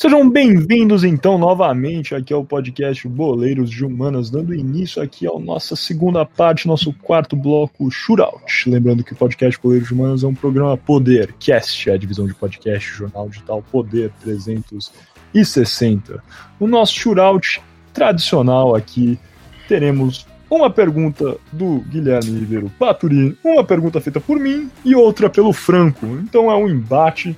Sejam bem-vindos então novamente aqui ao podcast Boleiros de Humanas, dando início aqui à nossa segunda parte, nosso quarto bloco Shootout. Lembrando que o podcast Boleiros de Humanas é um programa Poder, Cast, é a divisão de podcast, jornal digital Poder 360. No nosso Shootout tradicional aqui, teremos uma pergunta do Guilherme Ribeiro Paturi, uma pergunta feita por mim e outra pelo Franco. Então é um embate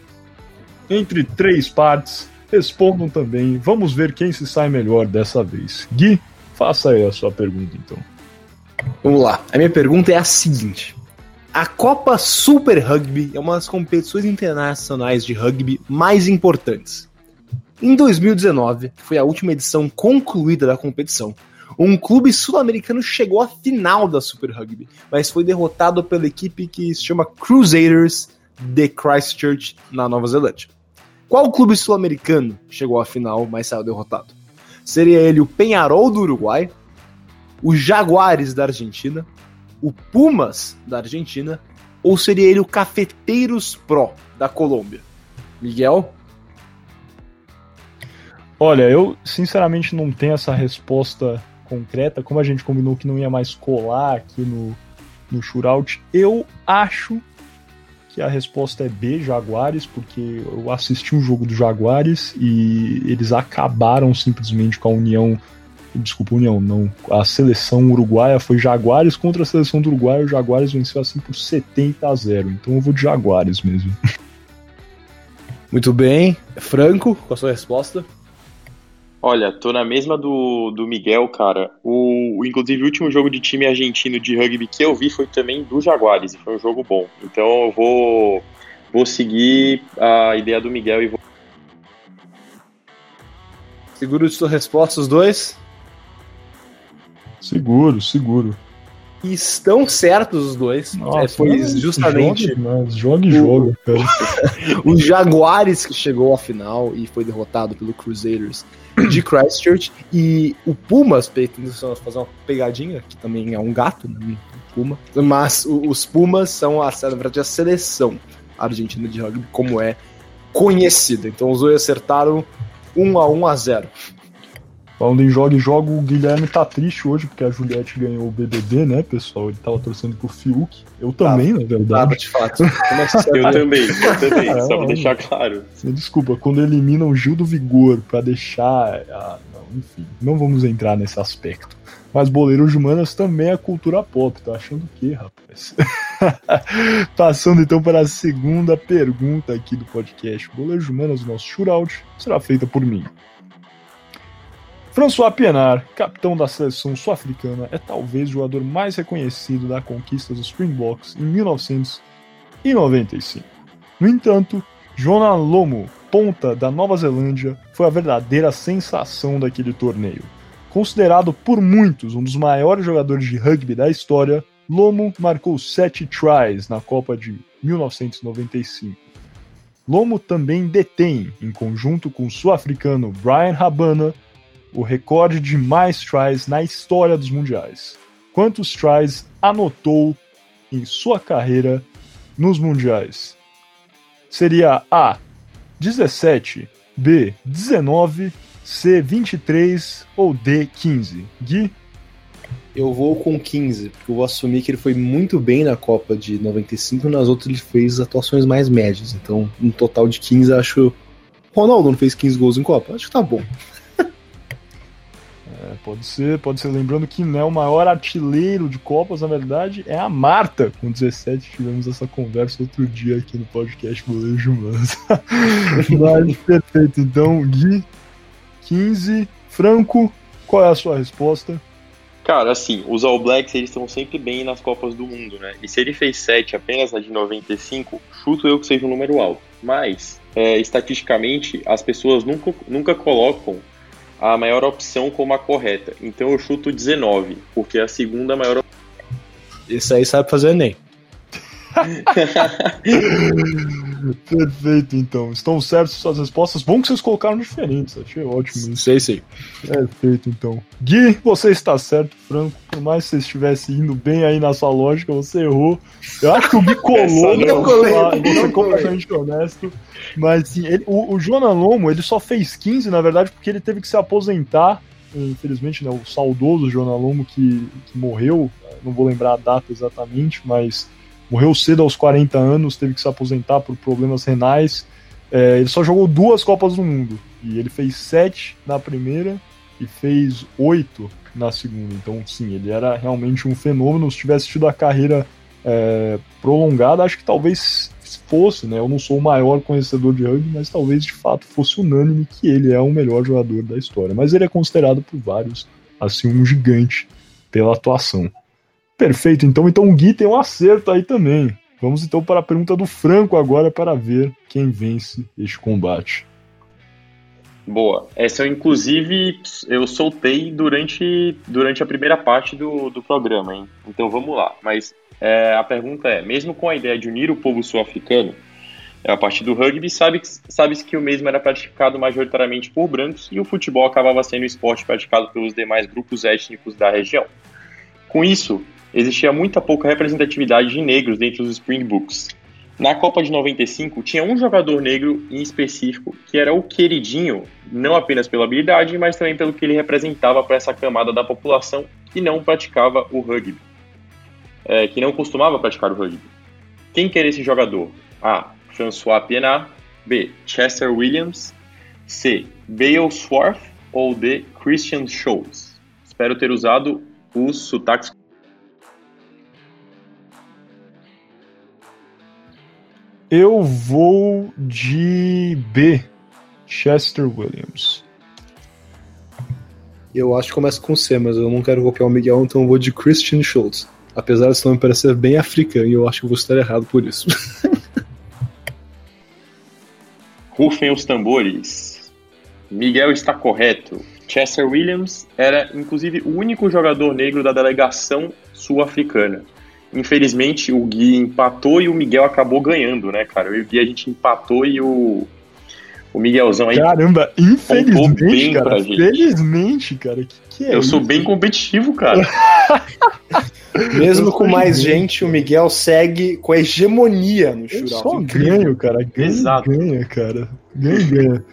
entre três partes respondam também. Vamos ver quem se sai melhor dessa vez. Gui, faça aí a sua pergunta então. Vamos lá. A minha pergunta é a seguinte: A Copa Super Rugby é uma das competições internacionais de rugby mais importantes. Em 2019, foi a última edição concluída da competição. Um clube sul-americano chegou à final da Super Rugby, mas foi derrotado pela equipe que se chama Crusaders de Christchurch, na Nova Zelândia. Qual clube sul-americano chegou à final, mas saiu derrotado? Seria ele o Penharol do Uruguai, o Jaguares da Argentina, o Pumas da Argentina ou seria ele o Cafeteiros Pro da Colômbia? Miguel? Olha, eu sinceramente não tenho essa resposta concreta. Como a gente combinou que não ia mais colar aqui no, no shootout, eu acho a resposta é B, Jaguares, porque eu assisti um jogo do Jaguares e eles acabaram simplesmente com a União. Desculpa, União, não. A seleção uruguaia foi Jaguares contra a seleção do Uruguai. O Jaguares venceu assim por 70 a 0. Então eu vou de Jaguares mesmo. Muito bem. Franco, qual a sua resposta? Olha, tô na mesma do, do Miguel, cara. O, o, inclusive, o último jogo de time argentino de rugby que eu vi foi também do Jaguares, e foi um jogo bom. Então eu vou, vou seguir a ideia do Miguel e vou. Seguro de sua resposta, os dois? Seguro, seguro. E estão certos os dois. Nossa, é, foi justamente. Jogue, jogue jogo, cara. o Jaguares que chegou à final e foi derrotado pelo Crusaders de Christchurch. E o Pumas, tentando fazer uma pegadinha, que também é um gato, né? Puma. Mas os Pumas são, a, na verdade, a seleção argentina de rugby, como é conhecida. Então os dois acertaram 1 a 1 a 0 Falando em jogo e jogo, o Guilherme tá triste hoje porque a Juliette ganhou o BBB, né, pessoal? Ele tava torcendo pro Fiuk. Eu também, na verdade. Tava, de fato. eu também, eu também, é, só pra deixar claro. Desculpa, quando eliminam o Gil do Vigor pra deixar. Ah, não, enfim, não vamos entrar nesse aspecto. Mas Boleiros de Humanas também é cultura pop, tá achando o quê, rapaz? Passando então para a segunda pergunta aqui do podcast. Boleiros de Humanas, nosso shootout, será feita por mim. François Pienaar, capitão da seleção sul-africana, é talvez o jogador mais reconhecido da conquista dos Springboks em 1995. No entanto, Jonah Lomo, ponta da Nova Zelândia, foi a verdadeira sensação daquele torneio. Considerado por muitos um dos maiores jogadores de rugby da história, Lomo marcou sete tries na Copa de 1995. Lomo também detém, em conjunto com o sul-africano Brian Habana, o recorde de mais tries na história dos mundiais. Quantos tries anotou em sua carreira nos mundiais? Seria A 17, B 19, C 23 ou D 15? Gui? Eu vou com 15, porque eu vou assumir que ele foi muito bem na Copa de 95 e nas outras ele fez atuações mais médias. Então, um total de 15, acho. Ronaldo não fez 15 gols em Copa? Acho que tá bom. Pode ser, pode ser. Lembrando que né, o maior artilheiro de Copas, na verdade, é a Marta. Com 17 tivemos essa conversa outro dia aqui no podcast Goleiro Humanos. Mas perfeito. Então, Gui, 15, Franco, qual é a sua resposta? Cara, assim, os All Blacks eles estão sempre bem nas Copas do Mundo, né? E se ele fez 7 apenas na de 95, chuto eu que seja um número alto. Mas, é, estatisticamente, as pessoas nunca, nunca colocam a maior opção como a correta. Então eu chuto 19, porque é a segunda maior opção. Isso aí sabe fazer Enem. Perfeito, então. Estão certos suas respostas. Bom que vocês colocaram diferentes. Achei ótimo isso. Sei, sei. Perfeito, então. Gui, você está certo, Franco. Por mais que você estivesse indo bem aí na sua lógica, você errou. Eu acho que o Gui colou. não, completamente honesto. Mas sim, ele, o, o Jonan Lomo, ele só fez 15, na verdade, porque ele teve que se aposentar. Infelizmente, né, o saudoso Jonan Lomo que, que morreu, não vou lembrar a data exatamente, mas morreu cedo aos 40 anos, teve que se aposentar por problemas renais. É, ele só jogou duas Copas do Mundo. E ele fez sete na primeira e fez oito na segunda. Então, sim, ele era realmente um fenômeno. Se tivesse tido a carreira é, prolongada, acho que talvez fosse, né? Eu não sou o maior conhecedor de rugby, mas talvez de fato fosse unânime que ele é o melhor jogador da história. Mas ele é considerado por vários assim um gigante pela atuação. Perfeito, então, então o Gui tem um acerto aí também. Vamos então para a pergunta do Franco agora para ver quem vence este combate. Boa. Essa eu, inclusive, eu soltei durante, durante a primeira parte do, do programa, hein? Então vamos lá. Mas é, a pergunta é: mesmo com a ideia de unir o povo sul-africano, a partir do rugby, sabe-se sabe que o mesmo era praticado majoritariamente por brancos e o futebol acabava sendo o esporte praticado pelos demais grupos étnicos da região. Com isso, existia muita pouca representatividade de negros dentro dos Springboks. Na Copa de 95, tinha um jogador negro em específico que era o queridinho, não apenas pela habilidade, mas também pelo que ele representava para essa camada da população que não praticava o rugby, é, que não costumava praticar o rugby. Quem que era esse jogador? A. François Pienaar, B. Chester Williams, C. Bale Swarth ou D. Christian Schultz. Espero ter usado os sotaques Eu vou de B, Chester Williams. Eu acho que começa com C, mas eu não quero copiar o Miguel, então eu vou de Christian Schultz. Apesar de esse nome parecer bem africano, e eu acho que vou estar errado por isso. Rufem os tambores. Miguel está correto. Chester Williams era, inclusive, o único jogador negro da delegação sul-africana. Infelizmente, o Gui empatou e o Miguel acabou ganhando, né, cara? Eu e o Gui a gente empatou e o, o Miguelzão aí. Caramba, infelizmente, cara. Infelizmente, cara. Que que é eu isso? sou bem competitivo, cara. Mesmo com mais gente, o Miguel segue com a hegemonia no shootout. Só ganho, cara. Ganha, Exato. ganha, cara. Ganha, ganha.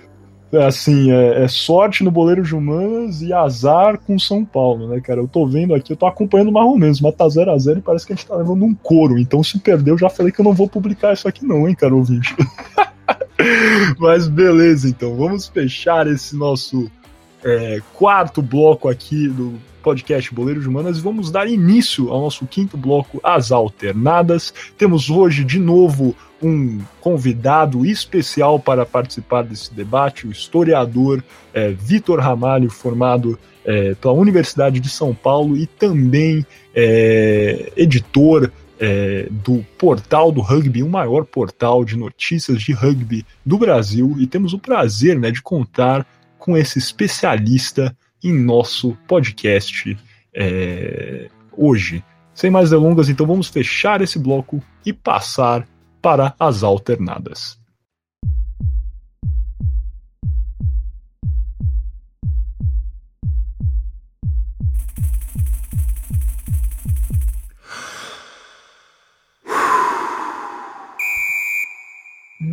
Assim, é, é, sorte no Boleiro de Humanas e azar com São Paulo, né, cara? Eu tô vendo aqui, eu tô acompanhando mais ou menos, mas tá 0x0 e parece que a gente tá levando um couro. Então, se perder, eu já falei que eu não vou publicar isso aqui, não, hein, cara, ouvinte. mas beleza, então, vamos fechar esse nosso é, quarto bloco aqui do podcast Boleiros de Humanas e vamos dar início ao nosso quinto bloco, as alternadas. Temos hoje de novo um convidado especial para participar desse debate, o historiador é, Vitor Ramalho, formado é, pela Universidade de São Paulo e também é, editor é, do portal do rugby, o maior portal de notícias de rugby do Brasil, e temos o prazer né, de contar com esse especialista em nosso podcast é, hoje. Sem mais delongas, então vamos fechar esse bloco e passar para as alternadas.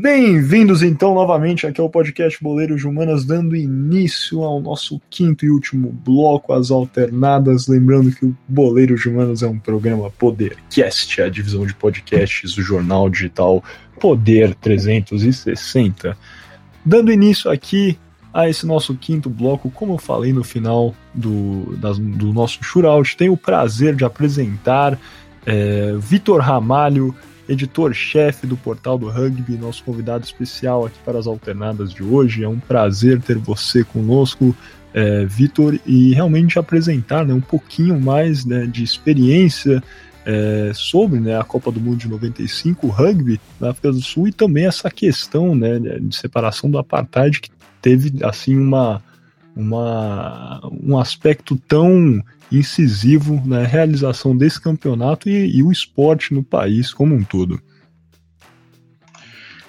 Bem-vindos então novamente aqui ao podcast Boleiros de Humanas, dando início ao nosso quinto e último bloco, as alternadas. Lembrando que o Boleiros de Humanas é um programa Podercast, a divisão de podcasts do jornal digital Poder 360. Dando início aqui a esse nosso quinto bloco, como eu falei no final do, das, do nosso shootout, tenho o prazer de apresentar é, Vitor Ramalho editor-chefe do Portal do Rugby, nosso convidado especial aqui para as alternadas de hoje. É um prazer ter você conosco, é, Vitor, e realmente apresentar né, um pouquinho mais né, de experiência é, sobre né, a Copa do Mundo de 95, o rugby na África do Sul e também essa questão né, de separação do apartheid que teve assim uma, uma um aspecto tão incisivo na realização desse campeonato e, e o esporte no país como um todo.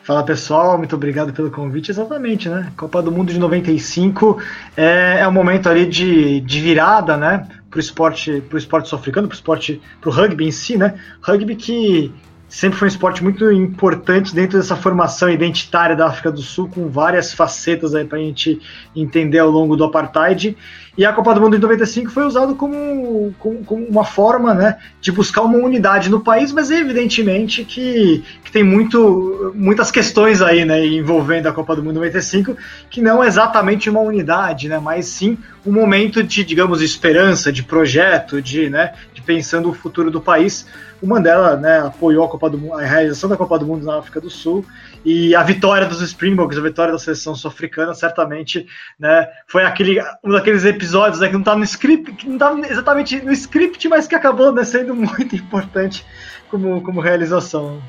Fala pessoal, muito obrigado pelo convite. Exatamente, né? Copa do Mundo de 95 é, é um momento ali de, de virada, né? Para o esporte, pro esporte sul-africano, para o esporte, para o rugby em si, né? Rugby que sempre foi um esporte muito importante dentro dessa formação identitária da África do Sul, com várias facetas aí para a gente entender ao longo do apartheid. E a Copa do Mundo de 95 foi usado como, como, como, uma forma né, de buscar uma unidade no país, mas evidentemente que, que tem muito, muitas questões aí né, envolvendo a Copa do Mundo de 95, que não é exatamente uma unidade, né, mas sim um momento de, digamos, esperança, de projeto, de, né, pensando o futuro do país. O Mandela né, apoiou a, do a realização da Copa do Mundo na África do Sul e a vitória dos Springboks, a vitória da seleção sul-africana, certamente né, foi aquele, um daqueles episódios né, que não estava no script, que não estava exatamente no script, mas que acabou né, sendo muito importante como, como realização.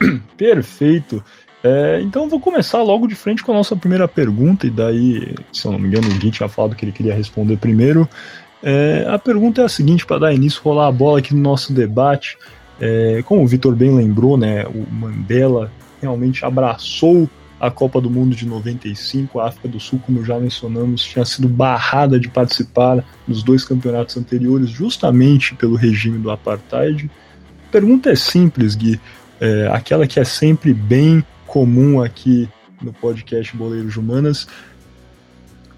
Perfeito. É, então vou começar logo de frente com a nossa primeira pergunta, e daí, se eu não me engano, o Gui tinha falado que ele queria responder primeiro. É, a pergunta é a seguinte, para dar início, rolar a bola aqui no nosso debate. É, como o Vitor bem lembrou, né, o Mandela realmente abraçou a Copa do Mundo de 95. A África do Sul, como já mencionamos, tinha sido barrada de participar dos dois campeonatos anteriores, justamente pelo regime do apartheid. A pergunta é simples, Gui, é, aquela que é sempre bem comum aqui no podcast Boleiros Humanas.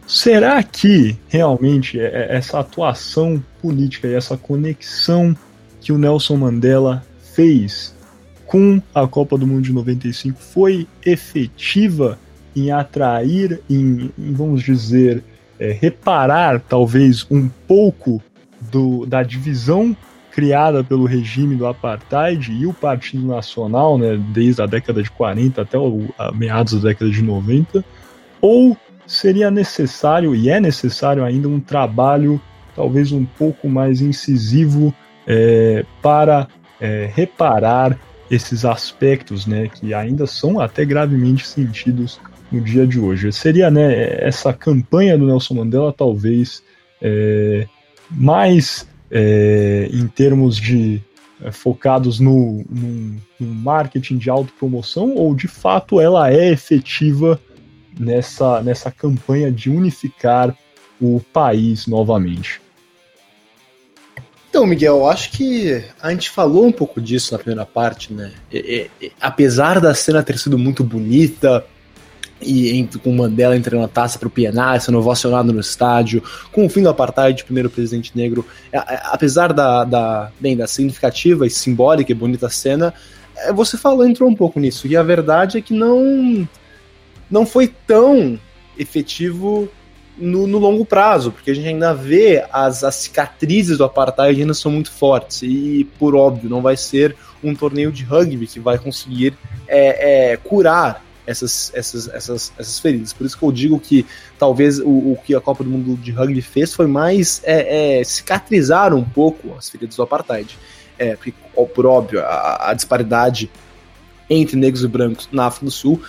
Será que realmente é, é essa atuação política e essa conexão que o Nelson Mandela fez com a Copa do Mundo de 95 foi efetiva em atrair, em, em vamos dizer, é, reparar talvez um pouco do, da divisão criada pelo regime do apartheid e o Partido Nacional, né, desde a década de 40 até o, meados da década de 90, ou seria necessário, e é necessário ainda, um trabalho talvez um pouco mais incisivo é, para é, reparar esses aspectos né, que ainda são até gravemente sentidos no dia de hoje. Seria né, essa campanha do Nelson Mandela talvez é, mais é, em termos de é, focados no, no, no, marketing de autopromoção ou de fato ela é efetiva nessa, nessa campanha de unificar o país novamente? Então, Miguel, acho que a gente falou um pouco disso na primeira parte, né? E, e, apesar da cena ter sido muito bonita, e com Mandela entregando a taça para o PNA, sendo ovacionado no estádio, com o fim do apartheid, primeiro presidente negro, apesar da, da, bem, da significativa e simbólica e bonita cena, é, você falou, entrou um pouco nisso, e a verdade é que não, não foi tão efetivo no, no, longo prazo, porque a gente ainda vê as, as cicatrizes do apartheid ainda são muito fortes, e por óbvio, não vai ser um torneio de rugby que vai conseguir é, é, curar essas, essas, essas, essas feridas. Por isso que eu digo que talvez o, o que a Copa do Mundo de Rugby fez foi mais é, é, cicatrizar um pouco as feridas do apartheid. É, porque, por óbvio, a, a disparidade entre negros e brancos na África do Sul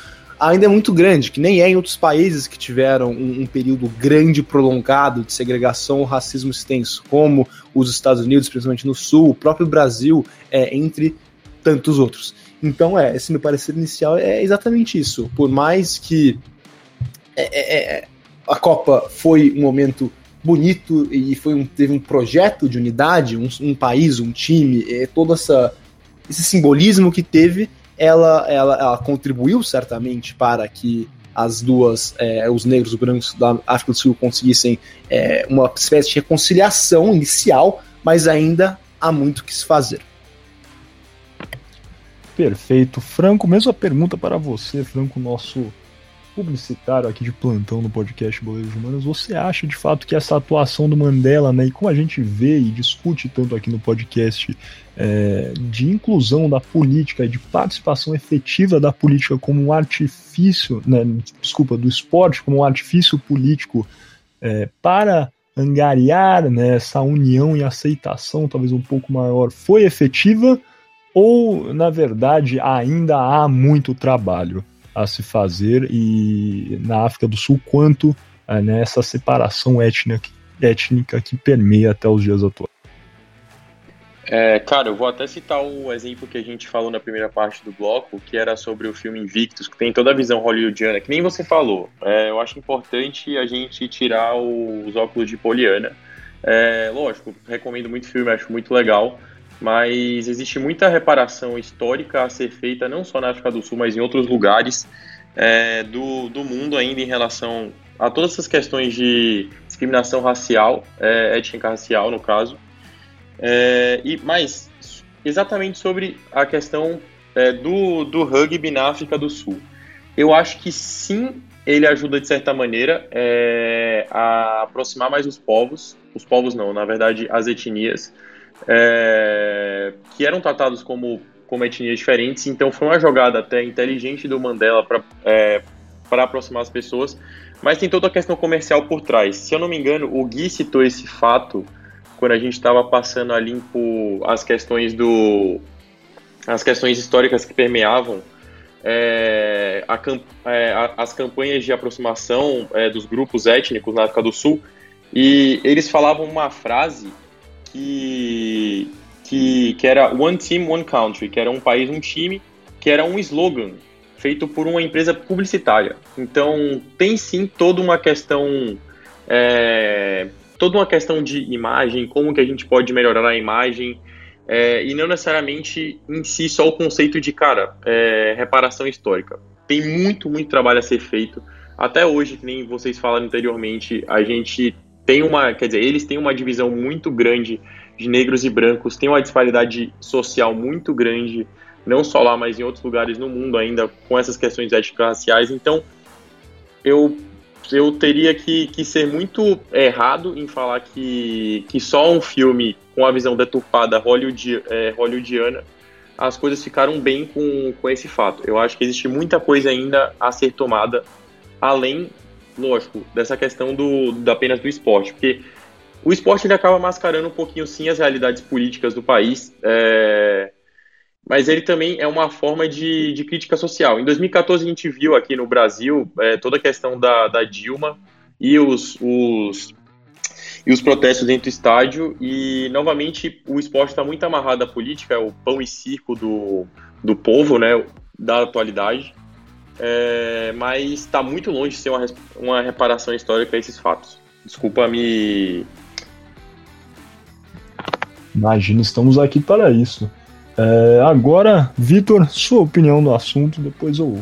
ainda é muito grande, que nem é em outros países que tiveram um, um período grande prolongado de segregação ou racismo extenso, como os Estados Unidos, principalmente no Sul, o próprio Brasil, é, entre tantos outros. Então, é, esse meu parecer inicial é exatamente isso. Por mais que é, é, é a Copa foi um momento bonito e foi um, teve um projeto de unidade, um, um país, um time, é, todo essa, esse simbolismo que teve, ela, ela, ela contribuiu certamente para que as duas, é, os negros e os brancos da África do Sul conseguissem é, uma espécie de reconciliação inicial, mas ainda há muito que se fazer. Perfeito. Franco, mesma pergunta para você, Franco, nosso publicitário aqui de plantão no podcast Boleiros Humanos, você acha de fato que essa atuação do Mandela, né, e como a gente vê e discute tanto aqui no podcast, é, de inclusão da política, de participação efetiva da política como um artifício, né, desculpa, do esporte como um artifício político é, para angariar né, essa união e aceitação talvez um pouco maior, foi efetiva ou, na verdade, ainda há muito trabalho? A se fazer e na África do Sul quanto é, nessa separação étnica, étnica que permeia até os dias atuais. É, cara, eu vou até citar o exemplo que a gente falou na primeira parte do bloco, que era sobre o filme Invictus, que tem toda a visão hollywoodiana, que nem você falou. É, eu acho importante a gente tirar os óculos de Poliana. É, lógico, recomendo muito o filme, acho muito legal, mas existe muita reparação histórica a ser feita, não só na África do Sul, mas em outros lugares é, do, do mundo ainda em relação a todas essas questões de discriminação racial, é, étnica racial, no caso, é, e mais exatamente sobre a questão é, do, do rugby na África do Sul. Eu acho que sim, ele ajuda de certa maneira é, a aproximar mais os povos, os povos não, na verdade as etnias, é, que eram tratados como, como etnias diferentes, então foi uma jogada até inteligente do Mandela para é, aproximar as pessoas, mas tem toda a questão comercial por trás. Se eu não me engano, o Gui citou esse fato quando a gente estava passando a limpo as questões do as questões históricas que permeavam é, a, é, as campanhas de aproximação é, dos grupos étnicos na África do Sul e eles falavam uma frase que, que, que era One Team, One Country, que era um país, um time, que era um slogan feito por uma empresa publicitária. Então tem sim toda uma questão é, toda uma questão de imagem, como que a gente pode melhorar a imagem, é, e não necessariamente em si só o conceito de, cara, é, reparação histórica. Tem muito, muito trabalho a ser feito. Até hoje, que nem vocês falaram anteriormente, a gente tem uma, quer dizer, eles têm uma divisão muito grande de negros e brancos, tem uma disparidade social muito grande, não só lá, mas em outros lugares no mundo ainda, com essas questões étnicas raciais. Então, eu eu teria que, que ser muito errado em falar que, que só um filme com a visão deturpada hollywood, é, hollywoodiana as coisas ficaram bem com, com esse fato. Eu acho que existe muita coisa ainda a ser tomada, além, lógico, dessa questão do, da apenas do esporte, porque o esporte ele acaba mascarando um pouquinho sim as realidades políticas do país. É, mas ele também é uma forma de, de crítica social. Em 2014 a gente viu aqui no Brasil é, toda a questão da, da Dilma e os, os, e os protestos dentro do estádio e novamente o esporte está muito amarrado à política, é o pão e circo do, do povo, né, da atualidade, é, mas está muito longe de ser uma, uma reparação histórica a esses fatos. Desculpa me... Imagina, estamos aqui para isso. É, agora, Vitor, sua opinião no assunto, depois eu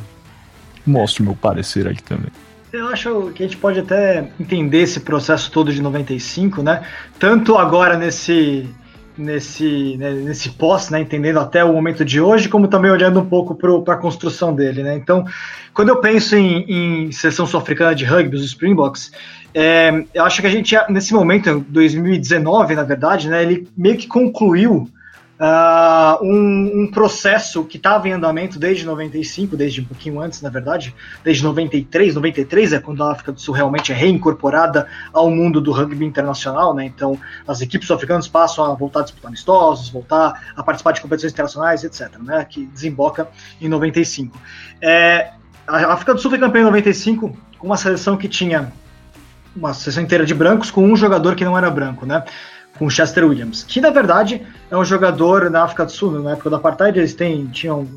mostro meu parecer aqui também. Eu acho que a gente pode até entender esse processo todo de 95, né? Tanto agora nesse nesse né, nesse pós, né, entendendo até o momento de hoje, como também olhando um pouco para a construção dele, né? Então, quando eu penso em, em sul-africana de rugby, os Springboks, é, eu acho que a gente nesse momento, 2019, na verdade, né, ele meio que concluiu uh, um, um, processo que estava em andamento desde 95, desde um pouquinho antes, na verdade, desde 93, 93 é quando a África do Sul realmente é reincorporada ao mundo do rugby internacional, né? Então as equipes sul-africanas passam a voltar a disputar amistosos, voltar a participar de competições internacionais, etc., né? Que desemboca em 95. É, a África do Sul foi campeã em 95 com uma seleção que tinha uma seleção inteira de brancos com um jogador que não era branco, né? Com Chester Williams, que na verdade é um jogador na África do Sul, na época do apartheid eles têm, tinham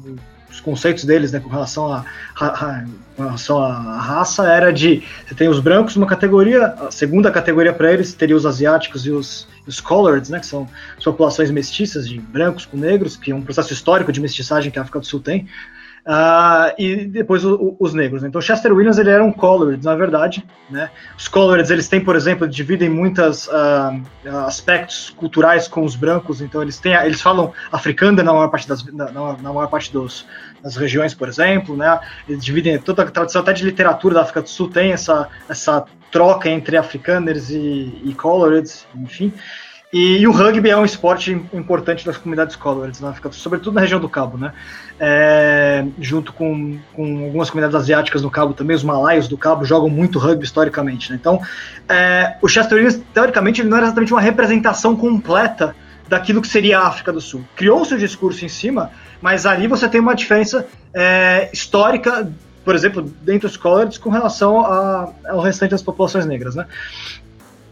os conceitos deles né, com relação com relação à raça era de você tem os brancos numa categoria, a segunda categoria para eles teria os asiáticos e os, os coloreds, né, que são populações mestiças de brancos com negros, que é um processo histórico de mestiçagem que a África do Sul tem. Uh, e depois o, o, os negros. Né? Então Chester Williams ele era um colored, na verdade. Né? Os coloreds eles têm, por exemplo, dividem muitos uh, ah, aspectos culturais com os brancos. Então eles têm, eles falam africano na maior parte das, na, na maior parte dos, das regiões, por exemplo. Né? Eles dividem toda a tradição até de literatura da África do Sul tem essa essa troca entre afrikaners e, e coloreds, enfim. E, e, o rugby é um esporte importante das comunidades coloreds na África, sobretudo na região do Cabo, né? É, junto com, com algumas comunidades asiáticas no Cabo também, os malaios do Cabo jogam muito rugby historicamente, né? Então, é, o Chester Williams, teoricamente, ele não era exatamente uma representação completa daquilo que seria a África do Sul. Criou seu discurso em cima, mas ali você tem uma diferença é, histórica, por exemplo, dentro dos coloreds com relação a, ao restante das populações negras, né?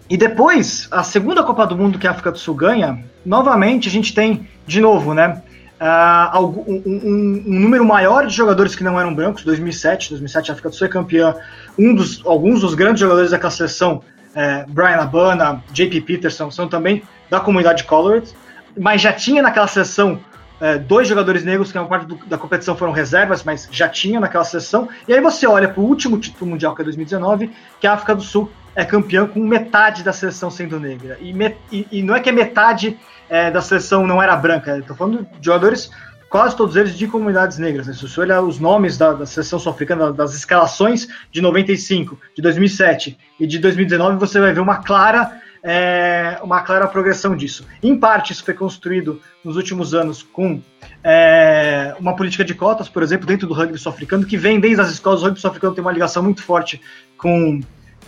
E depois, a segunda Copa do Mundo que a África do Sul ganha, novamente a gente tem, de novo, né? Uh, um, um, um, número maior de jogadores que não eram brancos, 2007, 2007 a África do Sul é campeã, um dos, alguns dos grandes jogadores daquela seleção, é, Brian Abana, JP Peterson, são também da comunidade Colored, mas já tinha naquela seleção é, dois jogadores negros que na parte do, da competição foram reservas, mas já tinha naquela seleção, e aí você olha para o último título mundial, que é 2019, que a África do Sul é campeã com metade da seleção sendo negra. E, e, e não é que a metade é, da seleção não era branca, estou falando de jogadores, quase todos eles de comunidades negras. Né? Se você olhar os nomes da, da seleção sul-africana, das escalações de 95, de 2007 e de 2019, você vai ver uma clara. É, uma clara progressão disso. Em parte, isso foi construído nos últimos anos com é, uma política de cotas, por exemplo, dentro do rugby sul-africano, que vem desde as escolas. O rugby sul-africano tem uma ligação muito forte com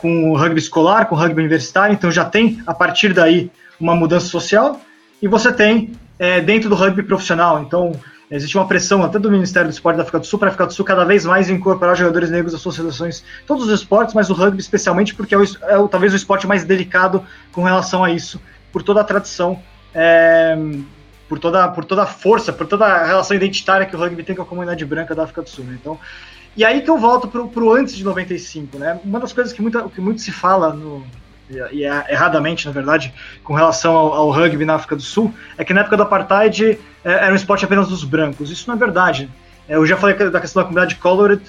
com o rugby escolar, com o rugby universitário, então já tem, a partir daí, uma mudança social, e você tem é, dentro do rugby profissional, então existe uma pressão até do Ministério do Esporte da África do Sul para a África do Sul cada vez mais incorporar jogadores negros às suas seleções, todos os esportes, mas o rugby especialmente porque é, o, é talvez o esporte mais delicado com relação a isso, por toda a tradição, é, por, toda, por toda a força, por toda a relação identitária que o rugby tem com a comunidade branca da África do Sul. Né? Então, e aí que eu volto pro, pro antes de 95, né? Uma das coisas que, muita, que muito se fala no, e é erradamente, na verdade, com relação ao, ao, rugby na África do Sul, é que na época do apartheid é, era um esporte apenas dos brancos. Isso não é verdade. É, eu já falei da questão da comunidade colored,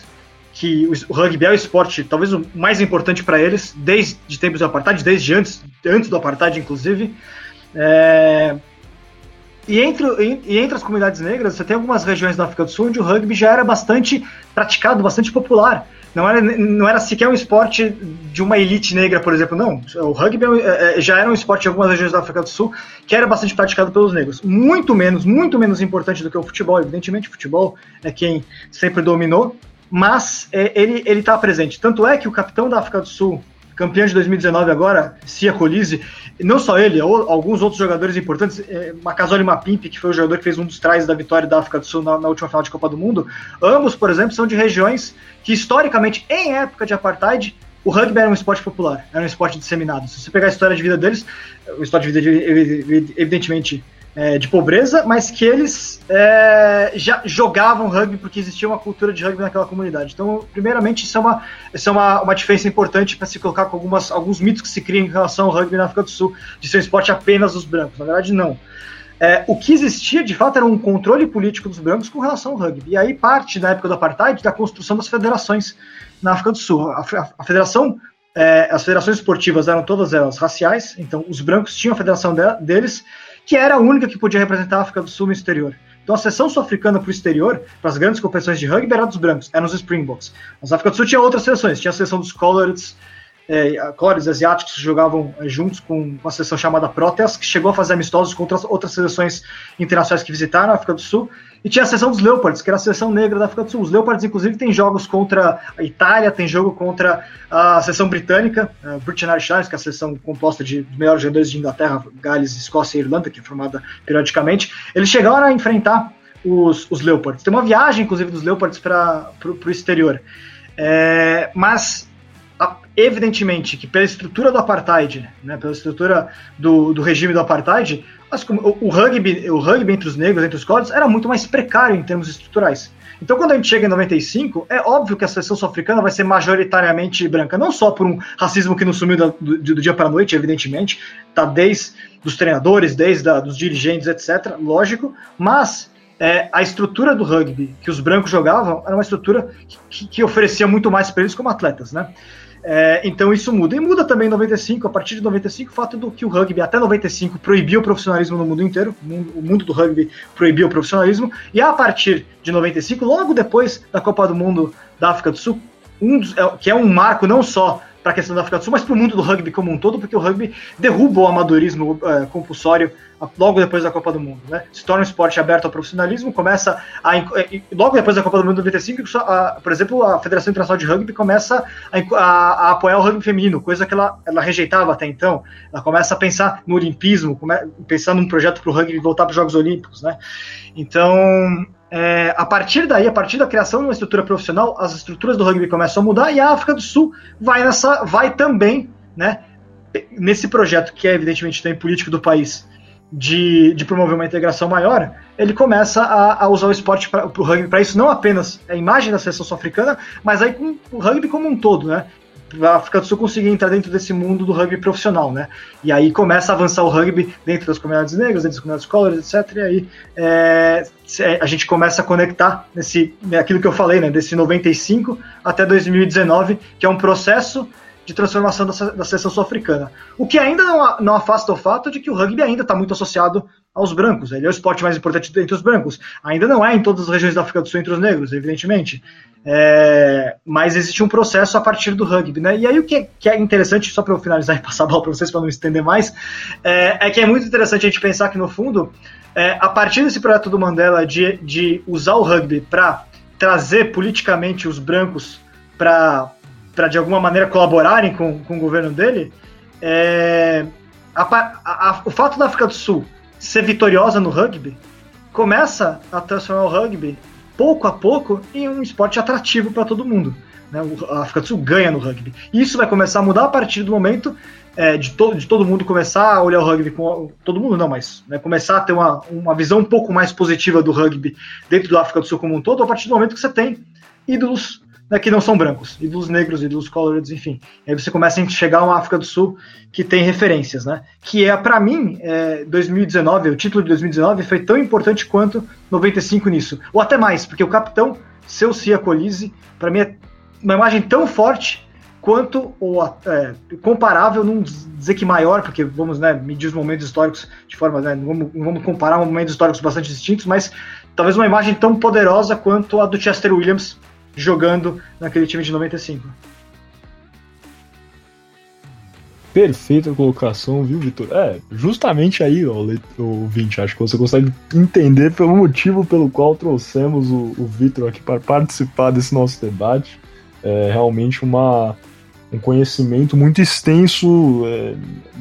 que o, o rugby é o esporte talvez o mais importante para eles, desde tempos do apartheid, desde antes, antes do apartheid, inclusive. É, e entre, e entre as comunidades negras, você tem algumas regiões da África do Sul onde o rugby já era bastante praticado, bastante popular. Não era, não era sequer um esporte de uma elite negra, por exemplo, não. O rugby é, é, já era um esporte em algumas regiões da África do Sul que era bastante praticado pelos negros. Muito menos, muito menos importante do que o futebol. Evidentemente, o futebol é quem sempre dominou, mas é, ele está presente. Tanto é que o capitão da África do Sul, campeão de 2019 agora, Cia Colise, não só ele, alguns outros jogadores importantes, é, Makazole Mapimpi, que foi o jogador que fez um dos trás da vitória da África do Sul na, na, última final de Copa do Mundo, ambos, por exemplo, são de regiões que historicamente, em época de apartheid, o rugby era um esporte popular, era um esporte disseminado. Se você pegar a história de vida deles, a história de vida, evidentemente, é, de pobreza, mas que eles é, já jogavam rugby porque existia uma cultura de rugby naquela comunidade. Então, primeiramente, isso é uma, isso é uma, uma diferença importante para se colocar com algumas, alguns mitos que se criam em relação ao rugby na África do Sul, de ser um esporte apenas dos brancos. Na verdade, não. É, o que existia, de fato, era um controle político dos brancos com relação ao rugby. E aí parte, na época do apartheid, da construção das federações na África do Sul. A, a, a federação é, as federações esportivas eram todas elas raciais, então os brancos tinham a federação de, deles, que era a única que podia representar a África do Sul no exterior. Então a seleção sul-africana para o exterior, para as grandes competições de rugby, era dos brancos, eram os Springboks. Mas a África do Sul tinha outras seleções, tinha a seleção dos Coloreds, é, Coloreds asiáticos que jogavam é, juntos com uma seleção chamada Proteas, que chegou a fazer amistosos contra outras seleções internacionais que visitaram a África do Sul. E tinha a seleção dos Leopards, que era a seleção negra da África do Sul. Os Leopards, inclusive, tem jogos contra a Itália, tem jogo contra a seleção britânica, a British Irish Lions, que é a seleção composta de melhores jogadores de Inglaterra, Gales, Escócia e Irlanda, que é formada periodicamente. Eles chegaram a enfrentar os, os Leopards. Tem uma viagem, inclusive, dos Leopards para o exterior. É, mas evidentemente que pela estrutura do apartheid, né, pela estrutura do, do regime do apartheid, o, o, rugby, o rugby entre os negros, entre os códigos, era muito mais precário em termos estruturais. Então, quando a gente chega em 95, é óbvio que a seleção sul-africana vai ser majoritariamente branca, não só por um racismo que não sumiu do, do, do dia para a noite, evidentemente, tá desde os treinadores, desde a, dos dirigentes, etc., lógico, mas é, a estrutura do rugby que os brancos jogavam era uma estrutura que, que oferecia muito mais para eles como atletas, né? É, então isso muda. E muda também em 95, a partir de 95, o fato do que o rugby até 95 proibiu o profissionalismo no mundo inteiro, o mundo do rugby proibiu o profissionalismo, e a partir de 95, logo depois da Copa do Mundo da África do Sul, um dos, é, que é um marco não só para a questão da África do Sul, mas para o mundo do rugby como um todo, porque o rugby derruba o amadorismo é, compulsório logo depois da Copa do Mundo, né? Se torna um esporte aberto ao profissionalismo, começa a logo depois da Copa do Mundo 95, a, por exemplo, a Federação Internacional de Rugby começa a, a, a, apoiar o rugby feminino, coisa que ela, ela rejeitava até então. Ela começa a pensar no olimpismo, come, num projeto para o rugby voltar para os Jogos Olímpicos, né? Então, é, a partir daí, a partir da criação de uma estrutura profissional, as estruturas do rugby começam a mudar e a África do Sul vai nessa, vai também, né? nesse projeto, que é evidentemente tem político do país, de, de promover uma integração maior, ele começa a, a usar o esporte para o rugby para isso, não apenas a imagem da seleção sul-africana, mas aí com o rugby como um todo, né? a África do Sul conseguir entrar dentro desse mundo do rugby profissional, né? E aí começa a avançar o rugby dentro das comunidades negras, dentro das comunidades colors, etc. E aí é, a gente começa a conectar nesse, aquilo que eu falei, né? Desse 95 até 2019, que é um processo de transformação da, da seleção sul-africana. O que ainda não, não afasta o fato de que o rugby ainda está muito associado aos brancos. Ele é o esporte mais importante entre os brancos. Ainda não é em todas as regiões da África do Sul entre os negros, evidentemente. É, mas existe um processo a partir do rugby, né? E aí o que é, que é interessante, só para eu finalizar e passar a bola para vocês, para não estender mais, é, é, que é muito interessante a gente pensar que, no fundo, é, a partir desse projeto do Mandela de, de usar o rugby para trazer politicamente os brancos para, de alguma maneira, colaborarem com, com o governo dele, é, a, a, a, o fato da África do Sul ser vitoriosa no rugby começa a transformar o rugby pouco a pouco em um esporte atrativo para todo mundo. Né? A África do Sul ganha no rugby. E isso vai começar a mudar a partir do momento é, de, to de todo mundo começar a olhar o rugby com. Todo mundo não, mas né, começar a ter uma, uma visão um pouco mais positiva do rugby dentro da África do Sul como um todo, a partir do momento que você tem ídolos né, que não são brancos, e dos negros, e dos coloreds, enfim. Aí você começa a enxergar uma África do Sul que tem referências, né? Que é, para mim, é, 2019, o título de 2019 foi tão importante quanto 95 nisso. Ou até mais, porque o capitão, seu Cia Colise, para mim é uma imagem tão forte quanto ou é, comparável, não dizer que maior, porque vamos né, medir os momentos históricos de forma, né, vamos, não vamos comparar momentos históricos bastante distintos, mas talvez uma imagem tão poderosa quanto a do Chester Williams jogando naquele time de 95. Perfeita colocação, viu, Vitor? É, justamente aí, ó, o 20, acho que você consegue entender pelo motivo pelo qual trouxemos o, o Vitor aqui para participar desse nosso debate. É realmente uma, um conhecimento muito extenso é,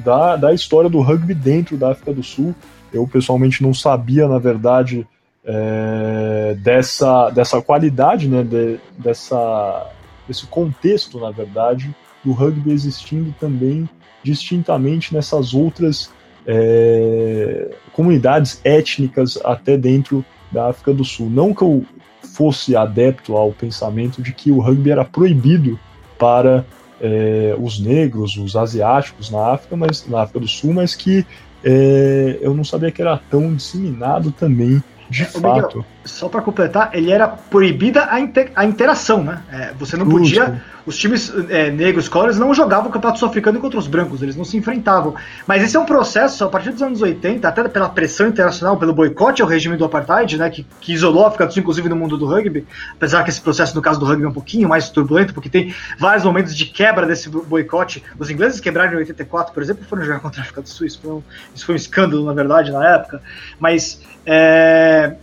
da, da história do rugby dentro da África do Sul. Eu pessoalmente não sabia, na verdade, é, dessa, dessa qualidade, né, de, dessa, desse contexto, na verdade, do rugby existindo também distintamente nessas outras é, comunidades étnicas até dentro da África do Sul. Não que eu fosse adepto ao pensamento de que o rugby era proibido para é, os negros, os asiáticos na África, mas na África do Sul, mas que é, eu não sabia que era tão disseminado também de é, fato. Miguel, só para completar, ele era proibida a, inter, a interação, né? É, você não podia. Os times é, negros, colors, não jogavam o campeonato sul-africano contra os brancos, eles não se enfrentavam. Mas esse é um processo, a partir dos anos 80, até pela pressão internacional, pelo boicote ao regime do apartheid, né? Que, que isolou a África do Sul, inclusive no mundo do rugby. Apesar que esse processo, no caso do rugby, é um pouquinho mais turbulento, porque tem vários momentos de quebra desse boicote. Os ingleses quebraram em 84, por exemplo, foram jogar contra a África do Sul. Isso foi um, isso foi um escândalo, na verdade, na época. Mas. É,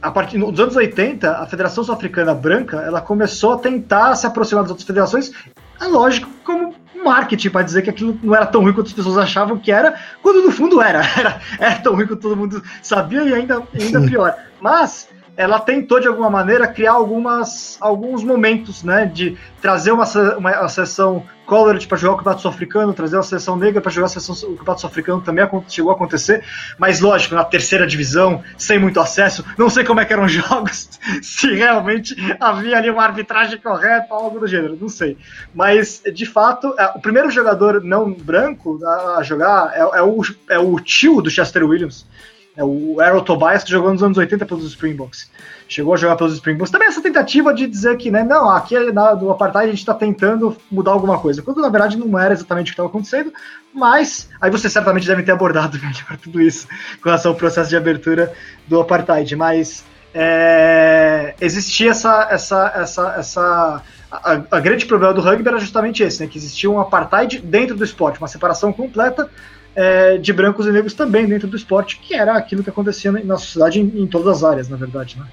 a partir dos anos 80, a Federação Sul-Africana Branca ela começou a tentar se aproximar das outras federações, é lógico, como marketing para dizer que aquilo não era tão ruim quanto as pessoas achavam que era, quando no fundo era. Era, era tão ruim quanto todo mundo sabia e ainda, ainda pior. Mas ela tentou de alguma maneira criar algumas, alguns momentos, né, de trazer uma, uma, uma sessão Colored para jogar o Campeonato Sul-Africano, trazer a seleção negra para jogar a seleção, o Campeonato Sul-Africano também chegou a acontecer, mas lógico, na terceira divisão, sem muito acesso, não sei como é que eram os jogos, se realmente havia ali uma arbitragem correta, algo do gênero, não sei. Mas, de fato, é, o primeiro jogador não branco a jogar é, é, o, é o tio do Chester Williams, é o Errol Tobias, que jogou nos anos 80 pelos Springboks. Chegou a jogar pelos Springboks. Também essa tentativa de dizer que, né, não, aqui na, do apartheid a gente está tentando mudar alguma coisa. Quando na verdade não era exatamente o que estava acontecendo, mas aí você certamente deve ter abordado melhor tudo isso com relação ao processo de abertura do apartheid. Mas é, existia essa. essa, essa, essa a, a, grande problema do rugby era justamente esse, né, que existia um apartheid dentro do esporte, uma separação completa é, de brancos e negros também dentro do esporte, que era aquilo que acontecia na sociedade em, em todas as áreas, na verdade, né?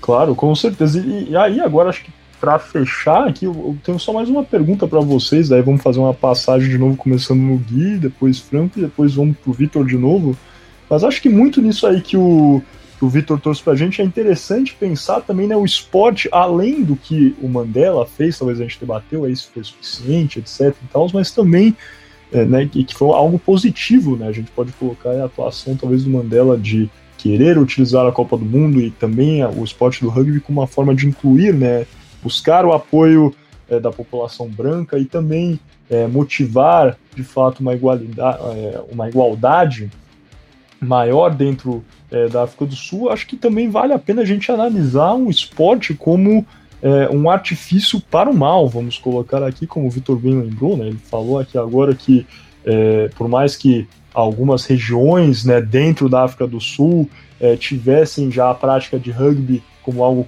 Claro, com certeza. E, e aí agora acho que para fechar aqui, eu, tenho só mais uma pergunta para vocês, daí vamos fazer uma passagem de novo começando no Gui, depois Franco e depois vamos pro Vitor de novo. Mas acho que muito nisso aí que o o Vitor trouxe pra gente, é interessante pensar também né, o esporte, além do que o Mandela fez, talvez a gente debateu aí se foi suficiente, etc e tal, mas também é, né, que, que, foi algo positivo, né? A gente pode colocar a atuação talvez do Mandela de querer utilizar a Copa do Mundo e também o esporte do rugby como uma forma de incluir, né? Buscar o apoio é, da população branca e também é, motivar de fato uma igualdade, é, uma igualdade maior dentro é, da África do Sul, acho que também vale a pena a gente analisar um esporte como é, um artifício para o mal, vamos colocar aqui, como o Vitor bem lembrou, né, ele falou aqui agora que é, por mais que algumas regiões né, dentro da África do Sul é, tivessem já a prática de rugby como algo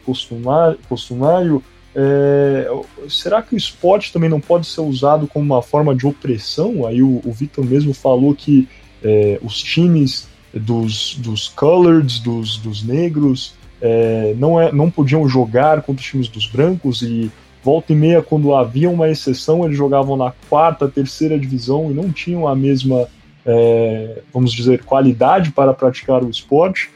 costumário, é, será que o esporte também não pode ser usado como uma forma de opressão? Aí o, o Vitor mesmo falou que é, os times dos, dos coloreds, dos, dos negros, é, não, é, não podiam jogar contra os times dos brancos e volta e meia, quando havia uma exceção, eles jogavam na quarta, terceira divisão e não tinham a mesma, é, vamos dizer, qualidade para praticar o esporte.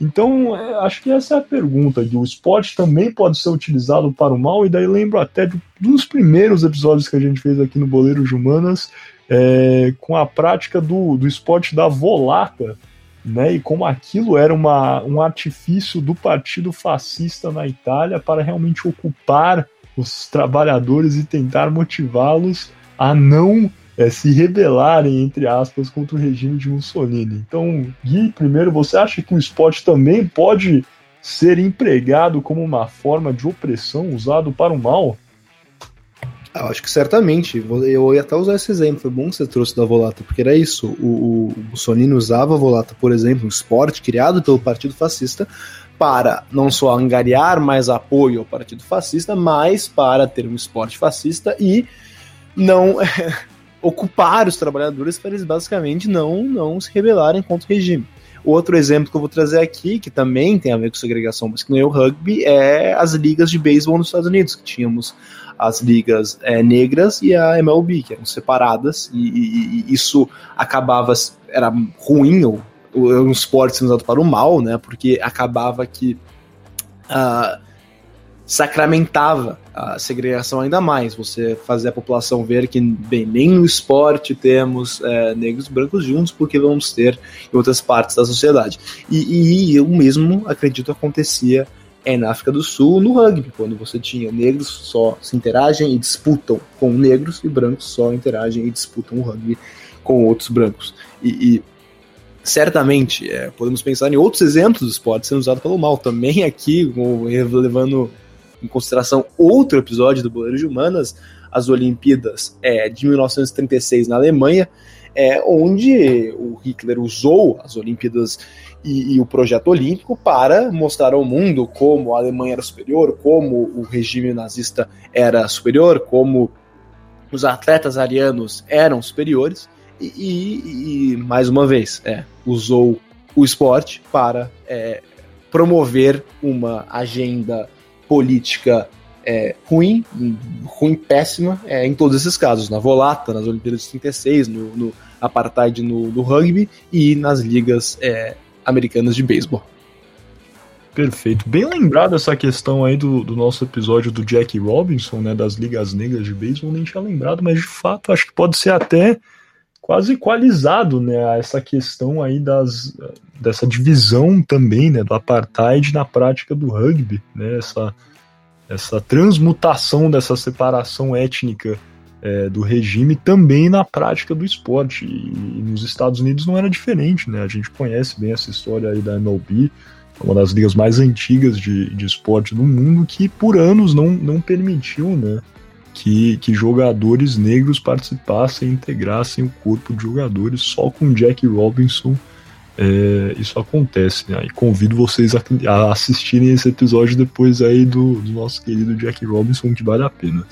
Então, é, acho que essa é a pergunta, o esporte também pode ser utilizado para o mal, e daí lembro até de, dos primeiros episódios que a gente fez aqui no Boleiro de Humanas, é, com a prática do, do esporte da volata, né, e como aquilo era uma, um artifício do partido fascista na Itália para realmente ocupar os trabalhadores e tentar motivá-los a não é, se rebelarem, entre aspas, contra o regime de Mussolini. Então, Gui, primeiro, você acha que o esporte também pode ser empregado como uma forma de opressão usado para o mal? Eu acho que certamente. Eu ia até usar esse exemplo. Foi bom que você trouxe da Volata, porque era isso. O, o Mussolini usava a Volata, por exemplo, um esporte criado pelo Partido Fascista, para não só angariar mais apoio ao Partido Fascista, mas para ter um esporte fascista e não ocupar os trabalhadores para eles basicamente não, não se rebelarem contra o regime. Outro exemplo que eu vou trazer aqui, que também tem a ver com segregação, mas que não é o rugby, é as ligas de beisebol nos Estados Unidos, que tínhamos as ligas é, negras e a MLB, que eram separadas, e, e, e isso acabava, era ruim, ou, ou um esporte sendo usado para o mal, né, porque acabava que uh, sacramentava a segregação ainda mais, você fazia a população ver que, bem, nem no esporte temos é, negros e brancos juntos, porque vamos ter em outras partes da sociedade. E, e eu mesmo acredito acontecia é na África do Sul, no rugby, quando você tinha negros só se interagem e disputam com negros e brancos só interagem e disputam o rugby com outros brancos. E, e certamente é, podemos pensar em outros exemplos do esporte sendo usado pelo mal. Também aqui, levando em consideração outro episódio do Boleiro de Humanas, as Olimpíadas é, de 1936 na Alemanha, é, onde o Hitler usou as Olimpíadas e, e, o projeto olímpico para mostrar ao mundo como a Alemanha era superior, como o regime nazista era superior, como os atletas arianos eram superiores e, e, e mais uma vez, é, usou o esporte para é, promover uma agenda política é, ruim, ruim, péssima, é, em todos esses casos, na Volata, nas Olimpíadas de 36, no, no Apartheid no, no, rugby e nas ligas é, americanas de beisebol. Perfeito. Bem lembrado essa questão aí do, do nosso episódio do Jack Robinson, né, das ligas negras de beisebol, nem tinha lembrado, mas de fato acho que pode ser até quase equalizado, né, essa questão aí das, dessa divisão também, né, do apartheid na prática do rugby, né, essa, essa transmutação dessa separação étnica é, do regime também na prática do esporte. E, e, nos Estados Unidos não era diferente, né? A gente conhece bem essa história aí da MLB, uma das ligas mais antigas de, de esporte do mundo, que por anos não, não permitiu, né? Que, que jogadores negros participassem integrassem o corpo de jogadores só com Jack Robinson. É, isso acontece, né? E convido vocês a, a, assistirem esse episódio depois aí do, do nosso querido Jack Robinson, que vale a pena.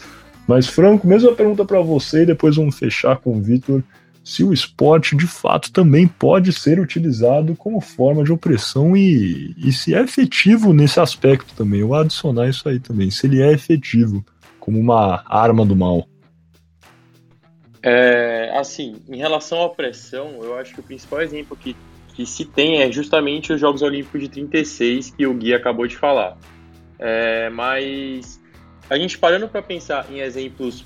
Mas, Franco, mesma pergunta para você e depois vamos fechar com o Vitor. Se o esporte de fato também pode ser utilizado como forma de opressão e, e se é efetivo nesse aspecto também. Eu vou adicionar isso aí também. Se ele é efetivo como uma arma do mal. É, assim, em relação à opressão, eu acho que o principal exemplo que, que se tem é justamente os Jogos Olímpicos de 36 que o Gui acabou de falar. É, mas a gente parando para pensar em exemplos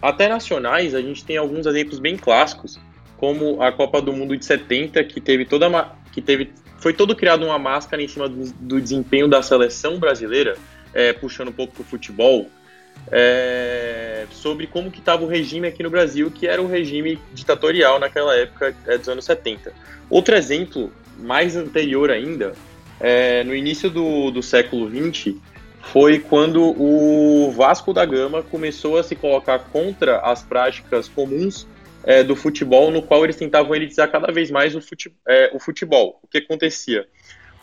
até nacionais, a gente tem alguns exemplos bem clássicos, como a Copa do Mundo de 70, que teve toda uma, que teve foi todo criado uma máscara em cima do, do desempenho da seleção brasileira, é, puxando um pouco para o futebol, é, sobre como que estava o regime aqui no Brasil, que era o regime ditatorial naquela época é, dos anos 70. Outro exemplo, mais anterior ainda, é, no início do, do século XX, foi quando o Vasco da Gama começou a se colocar contra as práticas comuns é, do futebol, no qual eles tentavam elitizar cada vez mais o, fute, é, o futebol. O que acontecia?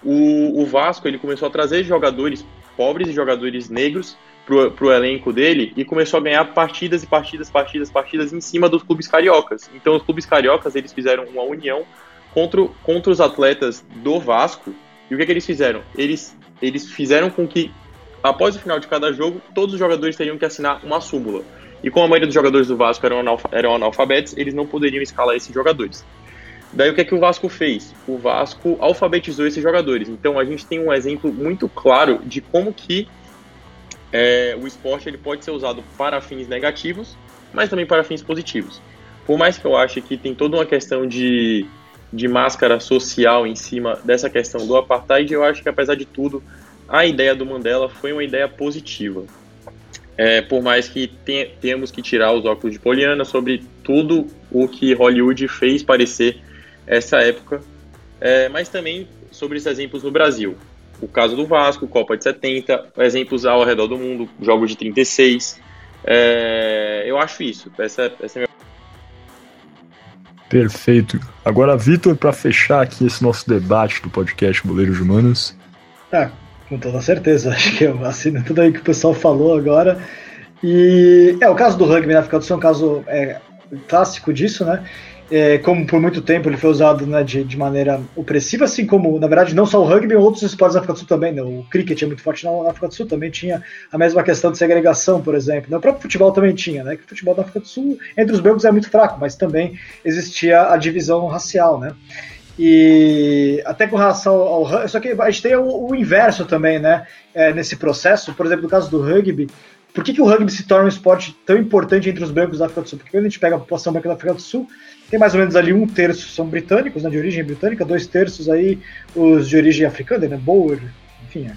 O, o, Vasco ele começou a trazer jogadores pobres e jogadores negros para o elenco dele e começou a ganhar partidas e partidas, partidas, partidas em cima dos clubes cariocas. Então os clubes cariocas eles fizeram uma união contra, contra os atletas do Vasco. E o que, é que eles fizeram? Eles, eles fizeram com que, após o final de cada jogo, todos os jogadores teriam que assinar uma súmula. E como a maioria dos jogadores do Vasco eram, analf eram analfabetos, eles não poderiam escalar esses jogadores. Daí o que é que o Vasco fez? O Vasco alfabetizou esses jogadores. Então a gente tem um exemplo muito claro de como que é, o esporte ele pode ser usado para fins negativos, mas também para fins positivos. Por mais que eu ache que tem toda uma questão de, de máscara social em cima dessa questão do apartheid, eu acho que apesar de tudo, a ideia do Mandela foi uma ideia positiva. É, por mais que tenha, tenhamos que tirar os óculos de Poliana sobre tudo o que Hollywood fez parecer essa época, é, mas também sobre esses exemplos no Brasil o caso do Vasco, Copa de 70, exemplos ao redor do mundo, jogos de 36. É, eu acho isso. Essa, essa é a minha... Perfeito. Agora, Vitor, para fechar aqui esse nosso debate do podcast Boleiros Humanos. Ah, com toda certeza. Acho que eu assino tudo aí que o pessoal falou agora. E é o caso do rugby na África do Sul é um caso é, clássico disso, né? É, como por muito tempo ele foi usado né, de, de, maneira opressiva, assim como, na verdade, não só o rugby, outros esportes da África do Sul também. Né? O cricket é muito forte na África do Sul, também tinha a mesma questão de segregação, por exemplo. Né? O próprio futebol também tinha, né? Que o futebol da África do Sul, entre os brancos, é muito fraco, mas também existia a divisão racial, né? E até com relação ao, rugby, só que a gente tem o, o inverso também, né? É, nesse processo, por exemplo, no caso do rugby, por que, que o rugby se torna um esporte tão importante entre os brancos da África do Sul? Porque quando a gente pega a população branca da África do Sul, tem mais ou menos ali um terço são britânicos, né, de origem britânica, dois terços aí os de origem africana, né, Boer, enfim,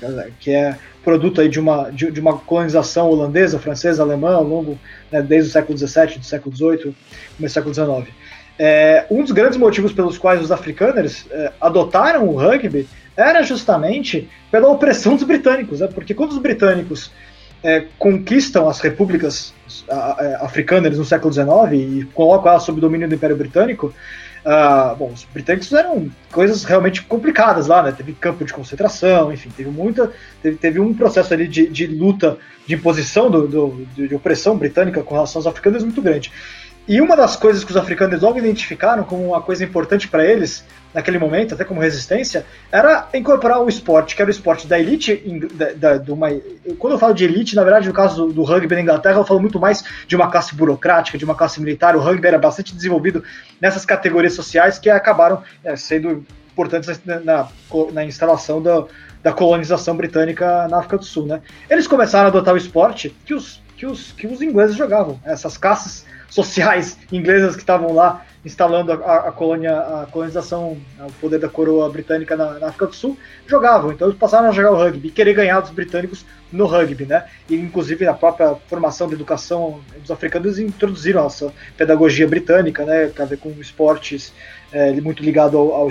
que é produto aí de uma, de, de uma colonização holandesa, francesa, alemã ao longo, né, desde o século XVII, do século XVIII, começo do século XIX. É, um dos grandes motivos pelos quais os africanos é, adotaram o rugby era justamente pela opressão dos britânicos, né, porque quando os britânicos é, conquistam as repúblicas africanas no século XIX e colocam elas sob domínio do Império Britânico, Uh, bom, os britânicos fizeram coisas realmente complicadas lá, né? Teve campo de concentração, enfim, teve muita. Teve, teve um processo ali de, de luta, de imposição do, do, de opressão britânica com relação aos africanos muito grande. E uma das coisas que os africanos logo identificaram como uma coisa importante para eles, naquele momento, até como resistência, era incorporar o esporte, que era o esporte da elite. Da, da, uma, quando eu falo de elite, na verdade, no caso do, do, rugby na Inglaterra, eu falo muito mais de uma classe burocrática, de uma classe militar. O rugby era bastante desenvolvido nessas categorias sociais que acabaram é, sendo importantes na, na, na instalação da, da colonização britânica na África do Sul. Né? Eles começaram a adotar o esporte que os, que os, que os ingleses jogavam, essas classes sociais inglesas que estavam lá instalando a, a, colônia, a colonização, o poder da coroa britânica na, na, África do Sul, jogavam. Então eles passaram a jogar o rugby querer ganhar dos britânicos no rugby, né? E inclusive na própria formação da educação dos africanos introduziram essa pedagogia britânica, né? Tem a ver com esportes é, muito ligado ao, ao,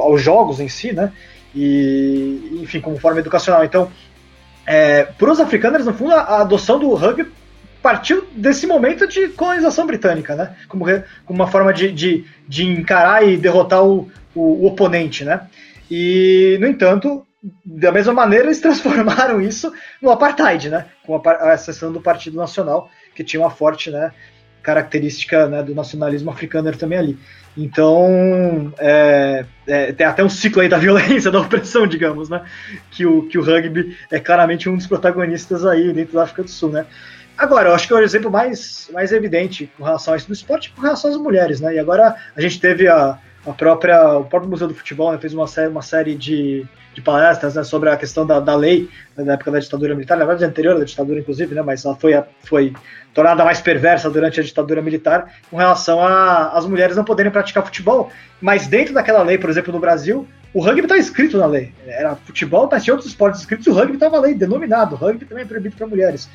aos jogos em si, né? E enfim, como forma educacional. Então, é, para os africanos, no fundo, a adoção do rugby partiu desse momento de colonização britânica, né? Como, como uma forma de, de, de encarar e derrotar o, o, o, oponente, né? E, no entanto, da mesma maneira, eles transformaram isso no apartheid, né? Com a, a exceção do Partido Nacional, que tinha uma forte né, característica né, do nacionalismo africano também ali. Então, é, é, tem até um ciclo aí da violência, da opressão, digamos, né? Que o, que o rugby é claramente um dos protagonistas aí dentro da África do Sul, né? Agora, eu acho que é o exemplo mais, mais evidente com relação a isso do esporte com relação às mulheres, né? E agora a gente teve a, a própria, o próprio Museu do Futebol né, fez uma série, uma série de, de palestras né, sobre a questão da, da lei né, da época da ditadura militar, na verdade anterior da ditadura, inclusive, né, mas ela foi, foi tornada mais perversa durante a ditadura militar com relação às mulheres não poderem praticar futebol. Mas dentro daquela lei, por exemplo, no Brasil, o rugby está escrito na lei. Era futebol, mas tinha outros esportes escritos, o rugby estava lei, denominado. O rugby também é proibido para mulheres.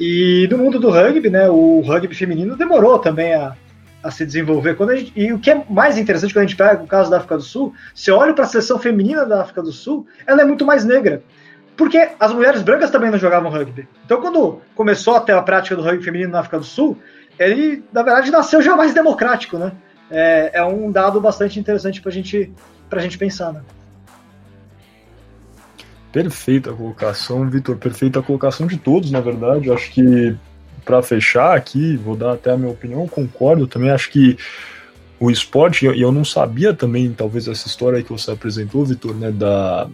E no mundo do rugby, né, o rugby feminino demorou também a, a se desenvolver. Quando gente, e o que é mais interessante quando a gente pega o caso da África do Sul, se olha para a seleção feminina da África do Sul, ela é muito mais negra. Porque as mulheres brancas também não jogavam rugby. Então, quando começou a ter a prática do rugby feminino na África do Sul, ele, na verdade, nasceu já mais democrático, né? É, é um dado bastante interessante para gente, a gente pensar, né? Perfeita colocação, Vitor. Perfeita colocação de todos, na verdade. Acho que para fechar aqui, vou dar até a minha opinião, concordo também, acho que o esporte, e eu não sabia também, talvez, essa história que você apresentou, Vitor, né, da,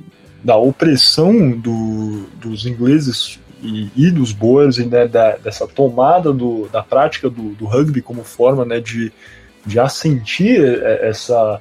da opressão do, dos ingleses e, e dos boers, e, né, da, dessa tomada do, da prática do, do rugby como forma né, de, de assentir é, essa,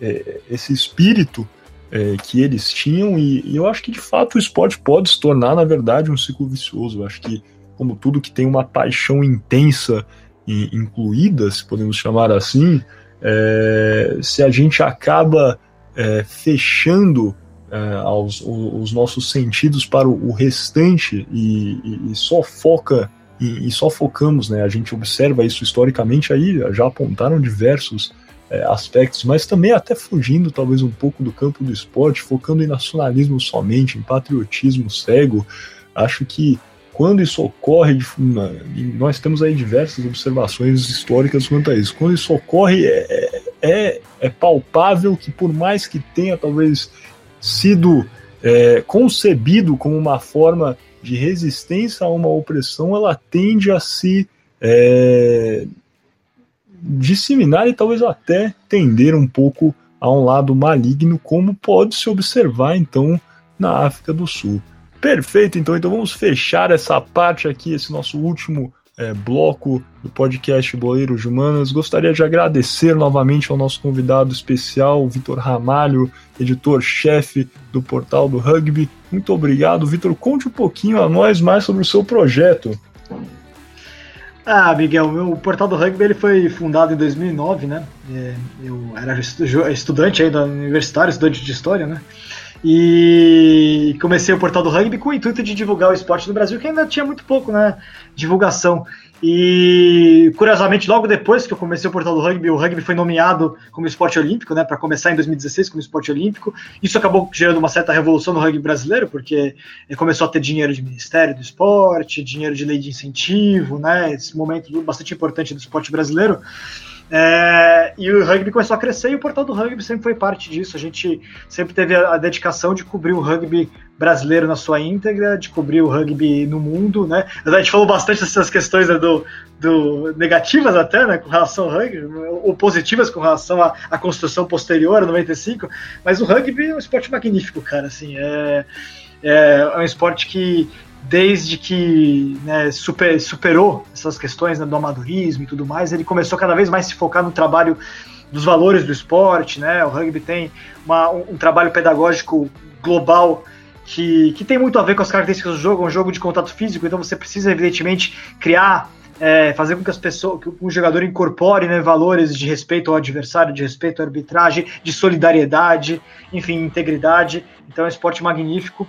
é, esse espírito é, que eles tinham, e, e, eu acho que de fato o esporte pode se tornar, na verdade, um ciclo vicioso. Eu acho que como tudo que tem uma paixão intensa e incluída, se podemos chamar assim, é, se a gente acaba é, fechando é, aos, os nossos sentidos para o, restante e, e, e só foca e, e, só focamos, né? A gente observa isso historicamente aí, já apontaram diversos é, aspectos, mas também até fugindo talvez um pouco do campo do esporte, focando em nacionalismo somente, em patriotismo cego. Acho que quando isso ocorre, nós temos aí diversas observações históricas quanto a isso. Quando isso ocorre, é, é, é palpável que, por mais que tenha talvez sido é, concebido como uma forma de resistência a uma opressão, ela tende a se é, disseminar e talvez até tender um pouco a um lado maligno, como pode se observar então na África do Sul. Perfeito, então, então vamos fechar essa parte aqui, esse nosso último é, bloco do podcast Boleiros de Humanas. Gostaria de agradecer novamente ao nosso convidado especial, Vitor Ramalho, editor-chefe do portal do Rugby. Muito obrigado, Vitor. Conte um pouquinho a nós mais sobre o seu projeto. Ah, Miguel, o portal do rugby ele foi fundado em 2009, né? É, eu era estudante ainda universitário, estudante de história, né? E comecei o portal do rugby com o intuito de divulgar o esporte no Brasil, que ainda tinha muito pouco, né? Divulgação. E curiosamente, logo depois que eu comecei o portal do rugby, o rugby foi nomeado como esporte olímpico, né? Para começar em 2016 como esporte olímpico. Isso acabou gerando uma certa revolução no rugby brasileiro, porque começou a ter dinheiro de Ministério do Esporte, dinheiro de lei de incentivo, né? Esse momento bastante importante do esporte brasileiro. É, e o rugby começou a crescer e o portal do rugby sempre foi parte disso. A gente sempre teve a, dedicação de cobrir o rugby brasileiro na sua íntegra, de cobrir o rugby no mundo, né? A gente falou bastante dessas questões né, do, do, negativas até, né, com relação ao rugby, ou positivas com relação à, à construção posterior, a 95, mas o rugby é um esporte magnífico, cara, assim, é, é, é um esporte que desde que né, super, superou essas questões né, do amadorismo e tudo mais, ele começou cada vez mais a se focar no trabalho dos valores do esporte, né? O rugby tem uma, um, trabalho pedagógico global que, que tem muito a ver com as características do jogo, é um jogo de contato físico, então você precisa evidentemente criar é, fazer com que as pessoas, que o jogador incorpore né, valores de respeito ao adversário, de respeito à arbitragem, de solidariedade, enfim, integridade. Então é um esporte magnífico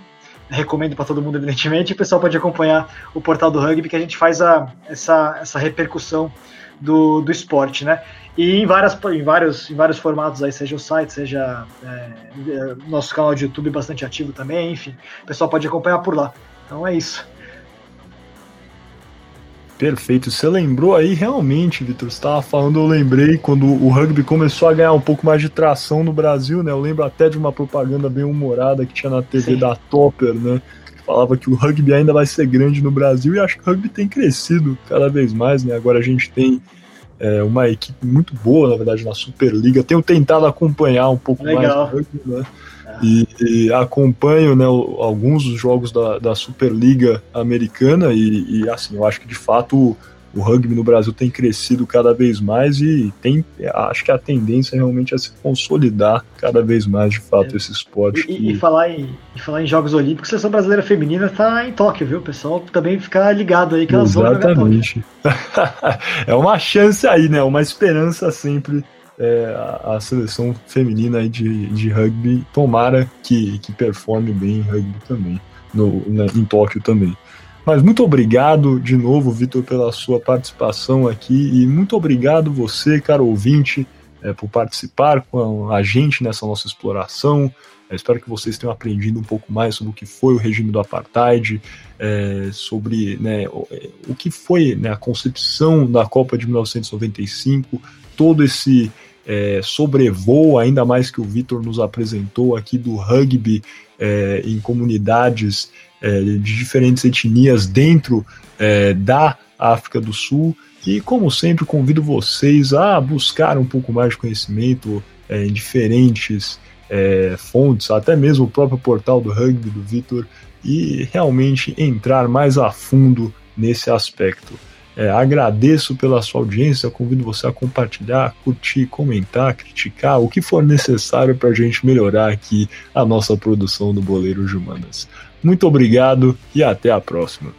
recomendo para todo mundo, evidentemente. O pessoal pode acompanhar o portal do rugby, que a gente faz a, essa, essa repercussão do, do esporte, né? E em, várias, em, vários, em vários formatos aí, seja o site, seja é, nosso canal de YouTube bastante ativo também, enfim, o pessoal pode acompanhar por lá. Então é isso. Perfeito. Você lembrou aí realmente, Vitor. Você estava falando, eu lembrei quando o rugby começou a ganhar um pouco mais de tração no Brasil, né? Eu lembro até de uma propaganda bem humorada que tinha na TV Sim. da Topper, né? Falava que o rugby ainda vai ser grande no Brasil e acho que o rugby tem crescido cada vez mais, né? Agora a gente tem é, uma equipe muito boa, na verdade, na Superliga. Tenho tentado acompanhar um pouco Legal. mais o rugby, né? E, e, acompanho né, alguns dos jogos da, da Superliga Americana e, e, assim, eu acho que de fato o rugby no Brasil tem crescido cada vez mais e tem, acho que a tendência realmente é se consolidar cada vez mais, de fato, é. esse esporte. E, que... e, falar em, e falar em Jogos Olímpicos, a seleção brasileira feminina está em Tóquio, viu? O pessoal também ficar ligado aí que elas Exatamente. é uma chance aí, né? Uma esperança sempre é, a, seleção feminina de, de rugby. Tomara que, que performe bem em rugby também, no, em Tóquio também. Mas muito obrigado de novo, Vitor, pela sua participação aqui e muito obrigado você, caro ouvinte, é, por participar com a gente nessa nossa exploração. Eu espero que vocês tenham aprendido um pouco mais sobre o que foi o regime do apartheid, é, sobre né, o, o, que foi né, a concepção da Copa de 1995, todo esse é, sobrevoo, ainda mais que o Vitor nos apresentou aqui do rugby é, em comunidades é, de diferentes etnias dentro é, da África do Sul. E, como sempre, convido vocês a buscar um pouco mais de conhecimento é, em diferentes é, fontes, até mesmo o próprio portal do rugby do Vitor, e realmente entrar mais a fundo nesse aspecto. É, agradeço pela sua audiência, convido você a compartilhar, curtir, comentar, criticar, o que for necessário para a gente melhorar aqui a nossa produção do Boleiro de Humanas. Muito obrigado e até a próxima.